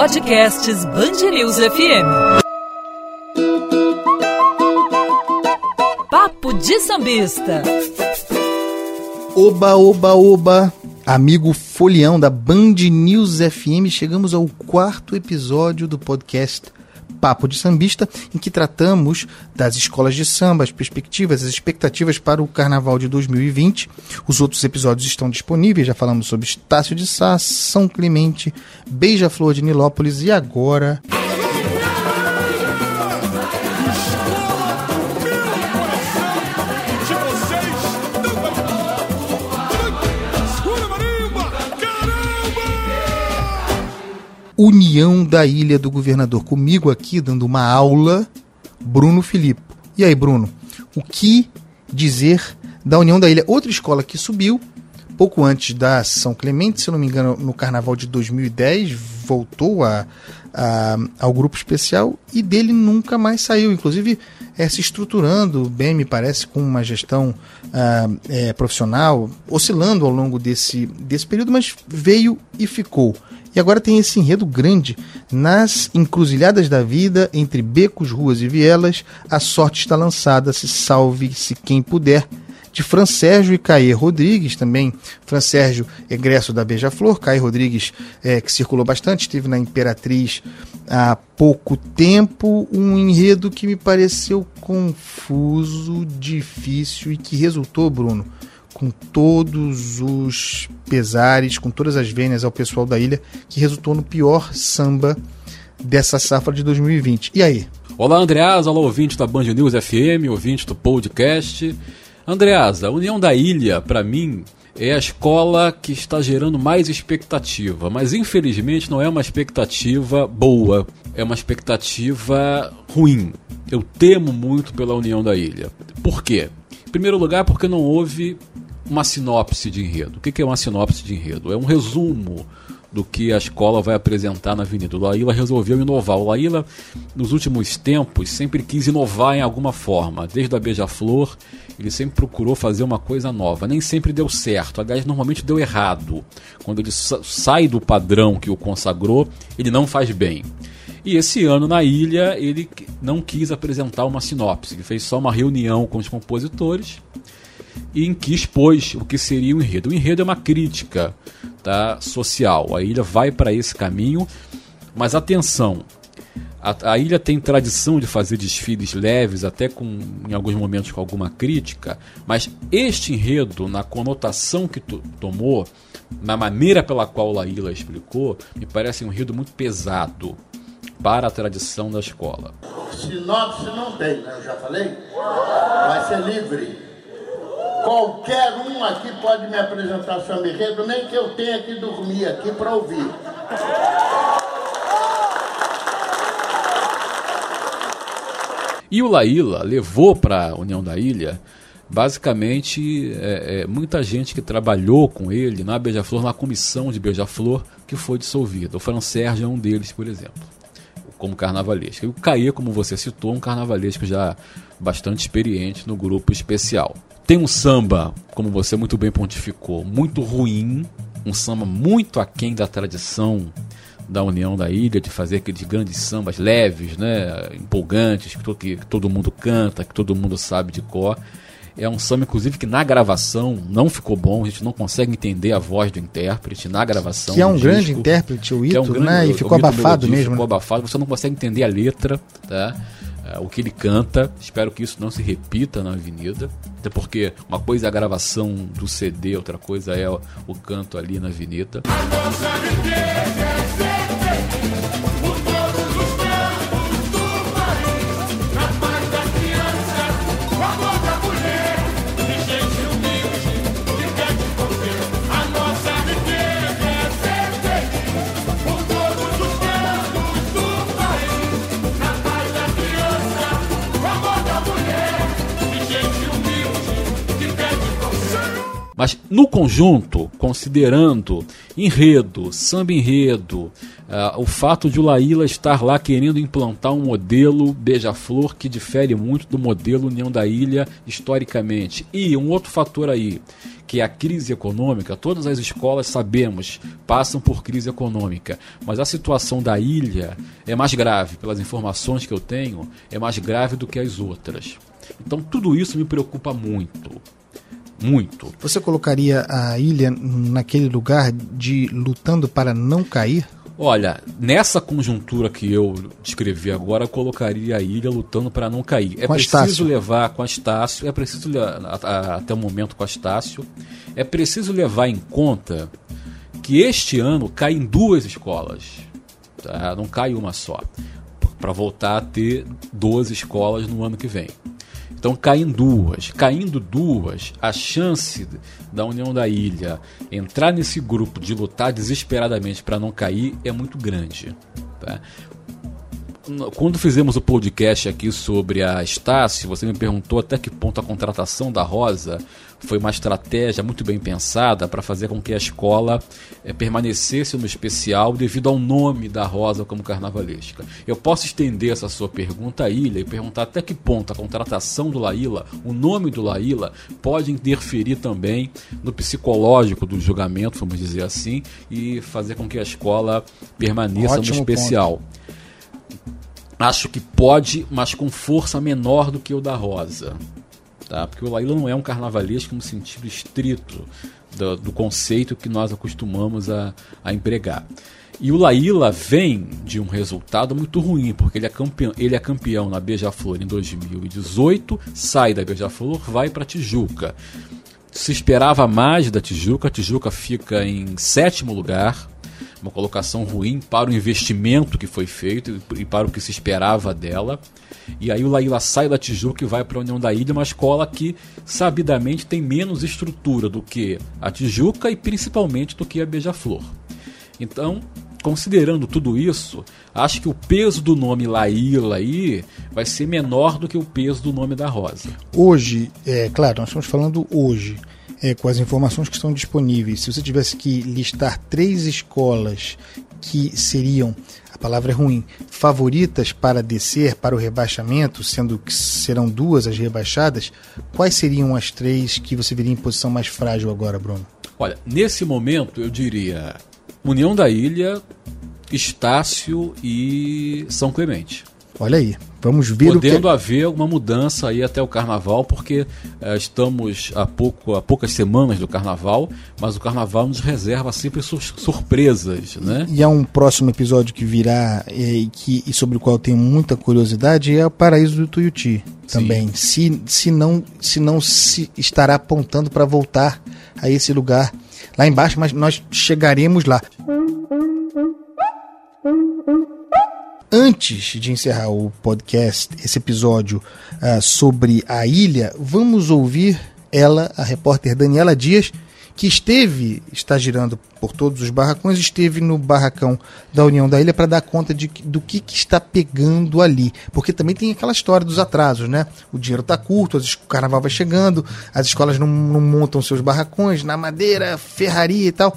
Podcasts Bangerils FM. Papo de Sambista. Oba, oba, oba, amigo folião da Band News FM, chegamos ao quarto episódio do podcast Papo de Sambista, em que tratamos das escolas de samba, as perspectivas, as expectativas para o Carnaval de 2020. Os outros episódios estão disponíveis, já falamos sobre Estácio de Sá, São Clemente, Beija-Flor de Nilópolis e agora... União da Ilha do Governador. Comigo aqui, dando uma aula, Bruno Filipe. E aí, Bruno, o que dizer da União da Ilha? Outra escola que subiu, pouco antes da São Clemente, se não me engano, no carnaval de 2010, voltou a, a, ao grupo especial e dele nunca mais saiu. Inclusive, é, se estruturando bem, me parece, com uma gestão ah, é, profissional, oscilando ao longo desse, desse período, mas veio e ficou. E agora tem esse enredo grande. Nas encruzilhadas da vida, entre becos, ruas e vielas, a sorte está lançada, se salve-se quem puder. De Fran Sérgio e Caê Rodrigues, também. Fran Sérgio, egresso da Beija-Flor, Caê Rodrigues, é, que circulou bastante, esteve na Imperatriz há pouco tempo, um enredo que me pareceu confuso, difícil e que resultou, Bruno, com todos os pesares, com todas as vênias ao pessoal da ilha, que resultou no pior samba dessa safra de 2020. E aí? Olá, Andreasa, olá, ouvinte da Band News FM, ouvinte do podcast. Andreasa, a União da Ilha, para mim, é a escola que está gerando mais expectativa, mas infelizmente não é uma expectativa boa, é uma expectativa ruim. Eu temo muito pela União da Ilha. Por quê? Em primeiro lugar, porque não houve uma sinopse de enredo. O que é uma sinopse de enredo? É um resumo do que a escola vai apresentar na Avenida. O Laíla resolveu inovar. O Laíla, nos últimos tempos, sempre quis inovar em alguma forma. Desde a Beija-Flor, ele sempre procurou fazer uma coisa nova. Nem sempre deu certo. Aliás, normalmente deu errado. Quando ele sai do padrão que o consagrou, ele não faz bem. E esse ano na ilha ele não quis apresentar uma sinopse, ele fez só uma reunião com os compositores e em que expôs o que seria o enredo. O enredo é uma crítica tá, social. A ilha vai para esse caminho, mas atenção, a, a, ilha tem tradição de fazer desfiles leves, até com em alguns momentos com alguma crítica, mas este enredo, na conotação que tomou, na maneira pela qual a ilha explicou, me parece um enredo muito pesado para a tradição da escola. Sinopse não tem, né? Eu já falei? Vai ser livre. Qualquer um aqui pode me apresentar seu enredo, nem que eu tenha que dormir aqui para ouvir. E o Laíla levou para a União da Ilha, basicamente, é, é, muita gente que trabalhou com ele na Beija-Flor, na comissão de Beija-Flor, que foi dissolvida. O Fran Sérgio é um deles, por exemplo, como carnavalesco. E o Caê, como você citou, um carnavalesco já bastante experiente no grupo especial. Tem um samba, como você muito bem pontificou, muito ruim, um samba muito aquém da tradição da União da Ilha, de fazer aqueles grandes sambas leves, né, empolgantes, que, que, que todo mundo canta, que todo mundo sabe de cor. É um samba, inclusive, que na gravação não ficou bom, a gente não consegue entender a voz do intérprete na gravação. Que é um grande disco, intérprete, o Ito, é um grande, né? E ficou abafado mesmo. Ficou né? abafado, você não consegue entender a letra, tá? É, o que ele canta. Espero que isso não se repita na avenida. Até porque uma coisa é a gravação do CD, outra coisa é o, o canto ali na avenida. Mas no conjunto, considerando enredo, samba enredo, uh, o fato de o Laíla estar lá querendo implantar um modelo beija-flor que difere muito do modelo União da Ilha historicamente. E um outro fator aí, que é a crise econômica, todas as escolas sabemos passam por crise econômica, mas a situação da ilha é mais grave, pelas informações que eu tenho, é mais grave do que as outras. Então tudo isso me preocupa muito. Muito. Você colocaria a ilha naquele lugar de lutando para não cair? Olha, nessa conjuntura que eu descrevi agora, eu colocaria a ilha lutando para não cair. É com preciso Astácio. levar com Astácio, é preciso até o momento com Astácio, é preciso levar em conta que este ano cai em duas escolas, tá? não cai uma só, para voltar a ter 12 escolas no ano que vem. Então caem duas. Caindo duas, a chance da União da Ilha entrar nesse grupo de lutar desesperadamente para não cair é muito grande. Tá? Quando fizemos o podcast aqui sobre a Estácio, você me perguntou até que ponto a contratação da Rosa foi uma estratégia muito bem pensada para fazer com que a escola é, permanecesse no especial devido ao nome da Rosa como carnavalesca. Eu posso estender essa sua pergunta à Ilha e perguntar até que ponto a contratação do Laíla, o nome do Laíla, pode interferir também no psicológico do julgamento, vamos dizer assim, e fazer com que a escola permaneça Ótimo no especial. Ponto. Acho que pode, mas com força menor do que o da Rosa tá? Porque o Laíla não é um carnavalesco no sentido estrito do, do conceito que nós acostumamos a, a empregar. E o Laíla vem de um resultado muito ruim, porque ele é campeão, ele é campeão na Beija-Flor em 2018, sai da Beija-Flor, vai para Tijuca. Se esperava mais da Tijuca, a Tijuca fica em sétimo lugar, uma colocação ruim para o investimento que foi feito e para o que se esperava dela. E aí o Laíla sai da Tijuca e vai para a União da Ilha, uma escola que sabidamente tem menos estrutura do que a Tijuca e principalmente do que a Beija-Flor. Então, considerando tudo isso, acho que o peso do nome Laíla aí vai ser menor do que o peso do nome da Rosa. Hoje, é claro, nós estamos falando hoje é, com as informações que estão disponíveis, se você tivesse que listar três escolas que seriam, a palavra é ruim, favoritas para descer para o rebaixamento, sendo que serão duas as rebaixadas, quais seriam as três que você veria em posição mais frágil agora, Bruno? Olha, nesse momento eu diria União da Ilha, Estácio e São Clemente. Olha aí, vamos ver Podendo o que... haver uma mudança aí até o Carnaval, porque eh, estamos a, pouco, a poucas semanas do Carnaval, mas o Carnaval nos reserva sempre sur surpresas, né? E há um próximo episódio que virá e, que, e sobre o qual tenho muita curiosidade, é o Paraíso do Tuiuti também. Se, se, não, se não se estará apontando para voltar a esse lugar lá embaixo, mas nós chegaremos lá. Antes de encerrar o podcast, esse episódio uh, sobre a ilha, vamos ouvir ela, a repórter Daniela Dias, que esteve, está girando por todos os barracões, esteve no barracão da União da Ilha para dar conta de, do que, que, está pegando ali. Porque também tem aquela história dos atrasos, né? O dinheiro está curto, o carnaval vai chegando, as escolas não, não montam seus barracões, na madeira, ferraria e tal.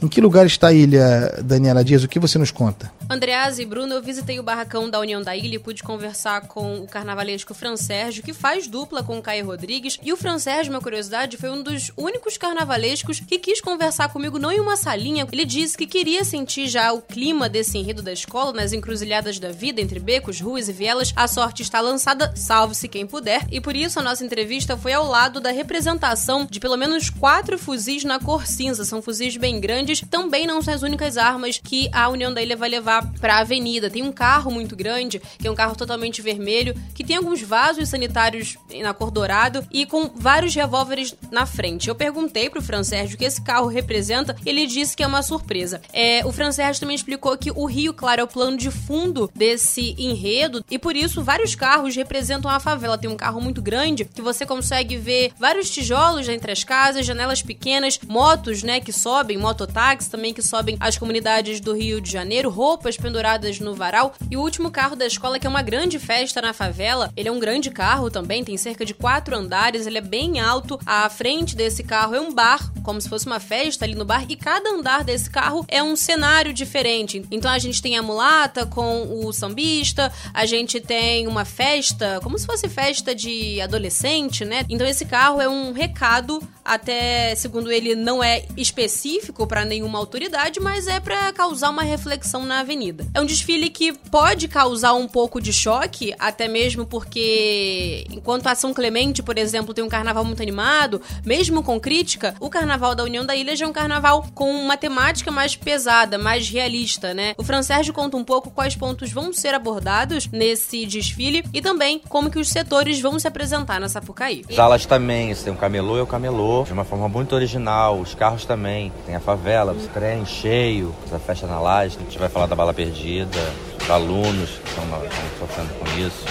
Em que lugar está a ilha, Daniela Dias? O que você nos conta? Andreas e Bruno, eu visitei o barracão da União da Ilha e pude conversar com o carnavalesco Fran Sérgio, que faz dupla com o Caio Rodrigues. E o Fran Sérgio, minha curiosidade, foi um dos únicos carnavalescos que quis conversar comigo, não em uma salinha. Ele disse que queria sentir já o clima desse enredo da escola, nas encruzilhadas da vida, entre becos, ruas e vielas. A sorte está lançada, salve-se quem puder. E por isso a nossa entrevista foi ao lado da representação de pelo menos quatro fuzis na cor cinza. São fuzis bem grandes também não são as únicas armas que a União da Ilha vai levar para a avenida. Tem um carro muito grande, que é um carro totalmente vermelho, que tem alguns vasos sanitários na cor dourado e com vários revólveres na frente. Eu perguntei pro Fran Sérgio o que esse carro representa e ele disse que é uma surpresa. É, o Fran Sérgio também explicou que o Rio Claro é o plano de fundo desse enredo e por isso vários carros representam a favela. Tem um carro muito grande que você consegue ver vários tijolos entre as casas, janelas pequenas, motos, né, que sobem, mototáxi também que sobem as comunidades do Rio de Janeiro, roupas roupas penduradas no varal. E o último carro da escola, que é uma grande festa na favela, ele é um grande carro também, tem cerca de quatro andares, ele é bem alto. À frente desse carro é um bar, como se fosse uma festa ali no bar, e cada andar desse carro é um cenário diferente. Então a gente tem a mulata com o sambista, a gente tem uma festa, como se fosse festa de adolescente, né? Então esse carro é um recado, até segundo ele não é específico para nenhuma autoridade, mas é para causar uma reflexão na avenida. É um desfile que pode causar um pouco de choque, até mesmo porque enquanto a São Clemente, por exemplo, tem um carnaval muito animado, mesmo com crítica, o carnaval da União da Ilha já é um carnaval com uma temática mais pesada, mais realista, né? O Fran Sérgio conta um pouco quais pontos vão ser abordados nesse desfile e também como que os setores vão se apresentar na Sapucaí. As alas também, tem o camelô e o camelô, de uma forma muito original, os carros também, tem a favela, o trem cheio, a festa na laje, a gente vai falar da bala perdida, os alunos que estão, estão sofrendo com isso,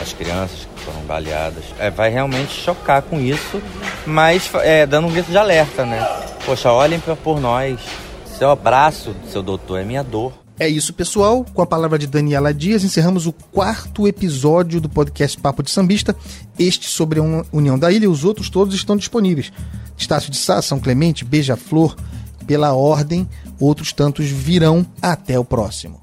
as crianças que foram baleadas. É, vai realmente chocar com isso, mas é, dando um grito de alerta, né? Poxa, olhem por nós, seu abraço, seu doutor, é minha dor. É isso, pessoal. Com a palavra de Daniela Dias, encerramos o quarto episódio do podcast Papo de Sambista. Este sobre a União da Ilha, os outros todos estão disponíveis. Estácio de Sá, São Clemente, Beija-Flor, pela ordem, outros tantos virão. Até o próximo.